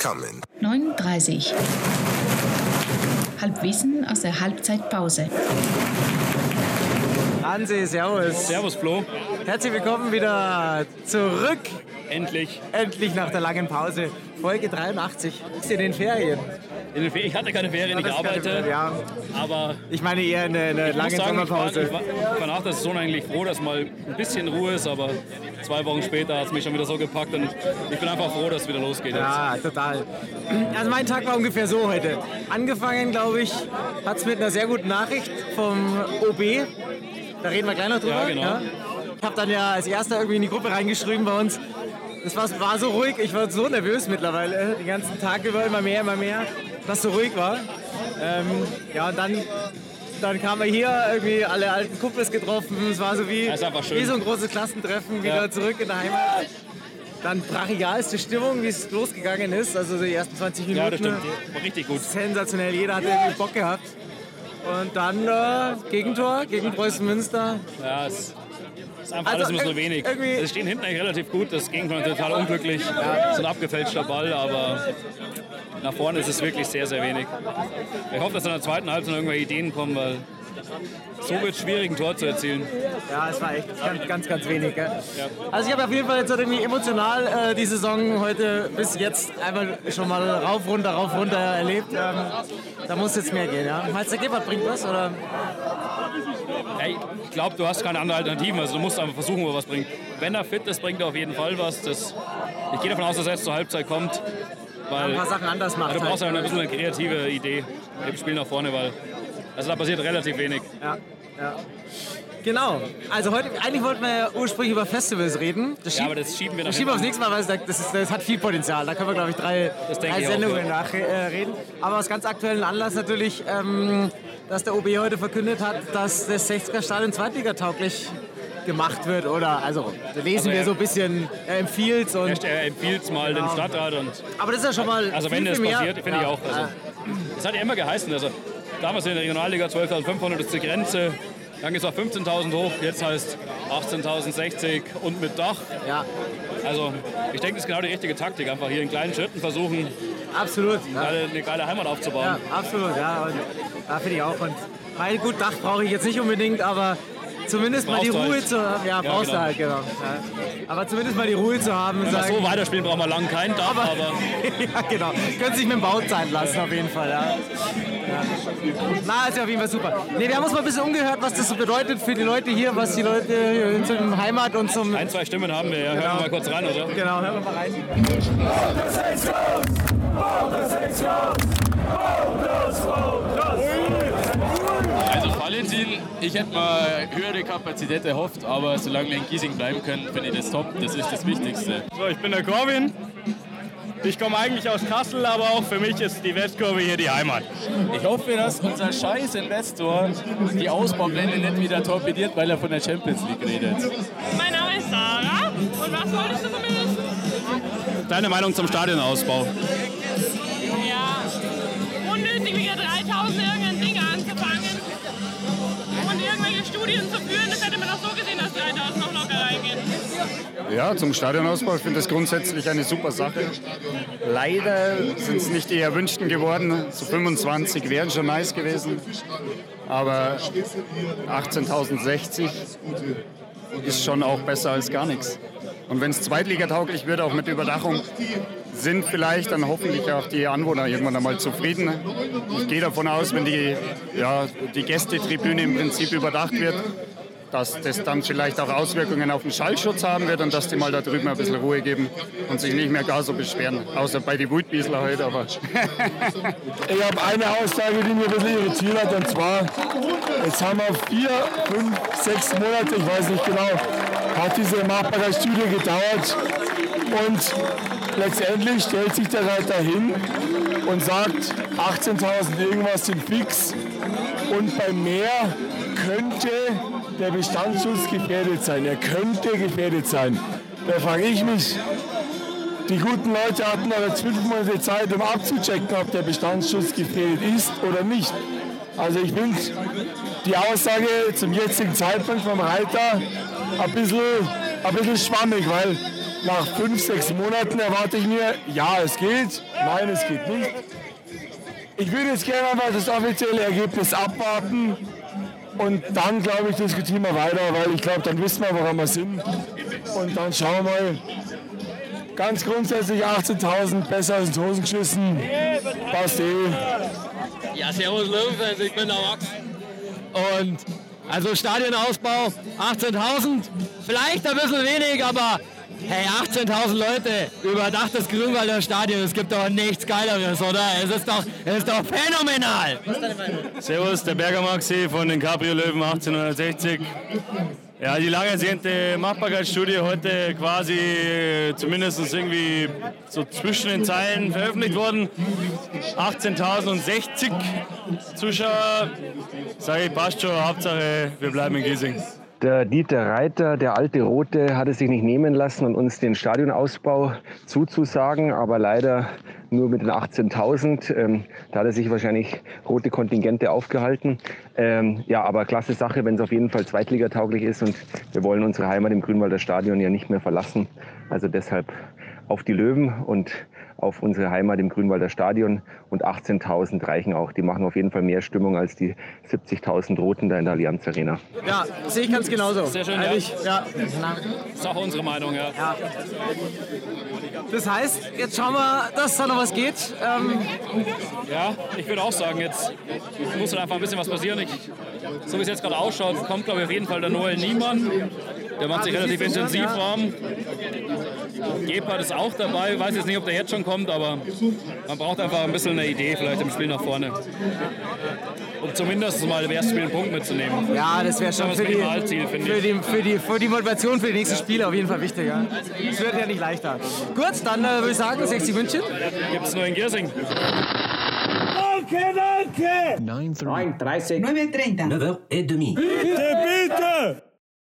coming. 9.30 Halbwissen aus der Halbzeitpause. Hansi, servus. Servus Flo. Herzlich willkommen wieder zurück. Endlich. Endlich nach der langen Pause. Folge 83. Ist in den Ferien. In den Ferien. Ich hatte keine Ferien, ich keine arbeite. Ferien, ja. Aber Ich meine eher eine, eine lange sagen, ich war, Sommerpause. ich, war, ich war nach der Saison eigentlich froh, dass mal ein bisschen Ruhe ist. Aber zwei Wochen später hat es mich schon wieder so gepackt. Und ich bin einfach froh, dass es wieder losgeht. Jetzt. Ja, total. Also mein Tag war ungefähr so heute. Angefangen, glaube ich, hat es mit einer sehr guten Nachricht vom OB. Da reden wir gleich noch drüber. Ja, genau. Ich habe dann ja als erster irgendwie in die Gruppe reingeschrieben bei uns. Es war, war so ruhig, ich war so nervös mittlerweile, den ganzen Tag über immer mehr, immer mehr, dass so ruhig war. Ähm, ja, und dann, dann kamen wir hier, irgendwie alle alten Kumpels getroffen. Es war so wie, wie so ein großes Klassentreffen, wieder Ja. zurück in der Heimat. Dann brachialste Stimmung, wie es losgegangen ist. Also die ersten 20 Minuten. Ja, das stimmt. War richtig gut. Sensationell, jeder hat irgendwie Bock gehabt. Und dann äh, Gegentor gegen Preußen Münster. Ja, es ist einfach Also alles so irg- wenig. irgendwie- Es stehen hinten eigentlich relativ gut. Das Gegentor ist total unglücklich. Es ist ein abgefälschter Ball, aber nach vorne ist es wirklich sehr, sehr wenig. Ich hoffe, dass in der zweiten Halbzeit noch irgendwelche Ideen kommen, weil so wird es schwierig, ein Tor zu erzielen. Ja, es war echt ganz, ganz, ganz wenig. Gell? Also ich habe auf jeden Fall jetzt irgendwie emotional äh, die Saison heute bis jetzt einmal schon mal rauf, runter, rauf, runter erlebt. Ähm, da muss jetzt mehr gehen. Ja? Meinst du, der Gebhardt bringt was? Oder? Ey, ich glaube, du hast keine andere Alternativen. Also du musst einfach versuchen, wo was bringt. Wenn er fit ist, bringt er auf jeden Fall was. Das, ich gehe davon aus, dass er jetzt zur Halbzeit kommt. Weil Ein paar Sachen anders macht. du brauchst halt. halt ein bisschen eine kreative Idee im Spiel nach vorne, weil also da passiert relativ wenig. Ja, ja. Genau. Also heute, eigentlich wollten wir ja ursprünglich über Festivals reden. Das Ja, aber das schieben wir Das schieben wir aufs nächste Mal, weil es- das, ist, das hat viel Potenzial. Da können wir, glaube ich, drei, Das drei ich auch, Sendungen ja. nachreden. Äh. Aber aus ganz aktuellen Anlass natürlich, ähm, dass der OB heute verkündet hat, dass das 60er Stadion zweitligatauglich gemacht wird. Oder, also, da lesen Also wir so ein bisschen, er empfiehlt und Er empfiehlt es mal dem Stadtrat und Aber das ist ja schon mal also wenn das passiert, finde ich Ja. auch. Also, es hat ja immer geheißen, also damals in der Regionalliga 12.500 ist die Grenze, dann geht es auf 15.000 hoch, jetzt heißt 18.060 und mit Dach. Ja, Also ich denke, das ist genau die richtige Taktik, einfach hier in kleinen Schritten versuchen, absolut. Ja. eine, eine geile Heimat aufzubauen. Ja, absolut, ja. Und, ja, finde ich auch. Und mein gut, Dach brauche ich jetzt nicht unbedingt, aber zumindest mal die Ruhe halt. zu haben. Ja, Ja, brauchst du genau. halt, genau. Ja. Aber zumindest mal die Ruhe zu haben Wenn wir sagen. so weiterspielen, brauchen wir lang kein Dach, aber, aber ja, genau. Können sich mit dem Bau Zeit lassen, auf jeden Fall. Ja. Ja. Na, ist ja auf jeden Fall super. Nee, wir haben uns mal ein bisschen umgehört, was das so bedeutet für die Leute hier, was die Leute hier zum Heimat und zum. ein, zwei Stimmen haben wir. Ja. Hören wir mal kurz rein, oder? Genau, hören wir mal rein. Ich hätte mal höhere Kapazität erhofft, aber solange wir in Giesing bleiben können, finde ich das top. Das ist das Wichtigste. So, ich bin der Corwin. Ich komme eigentlich aus Kassel, aber auch für mich ist die Westkurve hier die Heimat. Ich hoffe, dass unser scheiß Investor die Ausbaupläne nicht wieder torpediert, weil er von der Champions League redet. Mein Name ist Sarah. Und was wolltest du von mir wissen? Deine Meinung zum Stadionausbau? Ja, zum Stadionausbau. Ich finde das grundsätzlich eine super Sache. Leider sind es nicht die erwünschten geworden. So 25 wären schon nice gewesen. Aber 18.060 ist schon auch besser als gar nichts. Und wenn es zweitligatauglich wird, auch mit Überdachung, sind vielleicht dann hoffentlich auch die Anwohner irgendwann einmal zufrieden. Ich gehe davon aus, wenn die, ja, die Gästetribüne im Prinzip überdacht wird, dass das dann vielleicht auch Auswirkungen auf den Schallschutz haben wird und dass die mal da drüben ein bisschen Ruhe geben und sich nicht mehr gar so beschweren. Außer bei den Wutbiesler heute, aber Ich habe eine Aussage, die mich ein bisschen irritiert hat, und zwar, jetzt haben wir vier, fünf, sechs Monate, ich weiß nicht genau, hat diese Machbarkeitsstudie gedauert und letztendlich stellt sich der Reiter hin und sagt, 18.000 irgendwas sind fix und bei mehr könnte der Bestandsschutz gefährdet sein. Er könnte gefährdet sein. Da frage ich mich, die guten Leute hatten aber zwölf Monate Zeit, um abzuchecken, ob der Bestandsschutz gefährdet ist oder nicht. Also ich finde die Aussage zum jetzigen Zeitpunkt vom Reiter ein bisschen, ein bisschen schwammig, weil nach fünf, sechs Monaten erwarte ich mir, ja, es geht, nein, es geht nicht. Ich würde jetzt gerne einfach das offizielle Ergebnis abwarten und dann, glaube ich, diskutieren wir weiter, weil ich glaube, dann wissen wir, woran wir sind. Und dann schauen wir mal. Ganz grundsätzlich 18.000 besser als ins Hosen geschissen. Passt eh. Ja, servus Löwenfans, ich bin der Max. Und also Stadionausbau 18.000, vielleicht ein bisschen wenig, aber hey, 18.000 Leute, überdachtes Grünwalder Stadion, es gibt doch nichts Geileres, oder? Es ist doch, es ist doch phänomenal. Servus, der Berger Maxi von den Cabrio Löwen 1860. Ja, die lange ersehnte Machbarkeitsstudie heute quasi äh, zumindest irgendwie so zwischen den Zeilen veröffentlicht worden. 18.060 Zuschauer. Sage ich, passt schon. Hauptsache, wir bleiben in Giesing. Der Dieter Reiter, der alte Rote, hat es sich nicht nehmen lassen und uns den Stadionausbau zuzusagen, aber leider nur mit den 18.000. Ähm, da hat er sich wahrscheinlich rote Kontingente aufgehalten. Ähm, ja, aber klasse Sache, wenn es auf jeden Fall zweitligatauglich ist und wir wollen unsere Heimat im Grünwalder Stadion ja nicht mehr verlassen. Also deshalb auf die Löwen und auf unsere Heimat im Grünwalder Stadion und 18.000 reichen auch. Die machen auf jeden Fall mehr Stimmung als die 70.000 Roten da in der Allianz Arena. Ja, sehe ich ganz genauso. Sehr schön, Eigentlich, ja. Das ist auch unsere Meinung, ja. ja. Das heißt, jetzt schauen wir, dass da noch was geht. Ähm, ja, ich würde auch sagen, jetzt muss halt einfach ein bisschen was passieren. Ich, so wie es jetzt gerade ausschaut, kommt, glaube ich, auf jeden Fall der Noel Niemann. Der macht sich relativ intensiv warm. Gebhardt ist auch dabei. Ich weiß jetzt nicht, ob der jetzt schon kommt, aber man braucht einfach ein bisschen eine Idee vielleicht im Spiel nach vorne. Um zumindest mal im ersten Spiel einen Punkt mitzunehmen. Ja, das wäre schon Das für die, für, die, für, die, für die Motivation für die nächsten Spiele auf jeden Fall wichtig. Ja. Es wird ja nicht leichter. Gut, dann äh, würde ich sagen, 60 München. Gibt es nur in Giersing. Danke, danke! 9.30. 9.30. 9.30. 9h30. Bitte, bitte!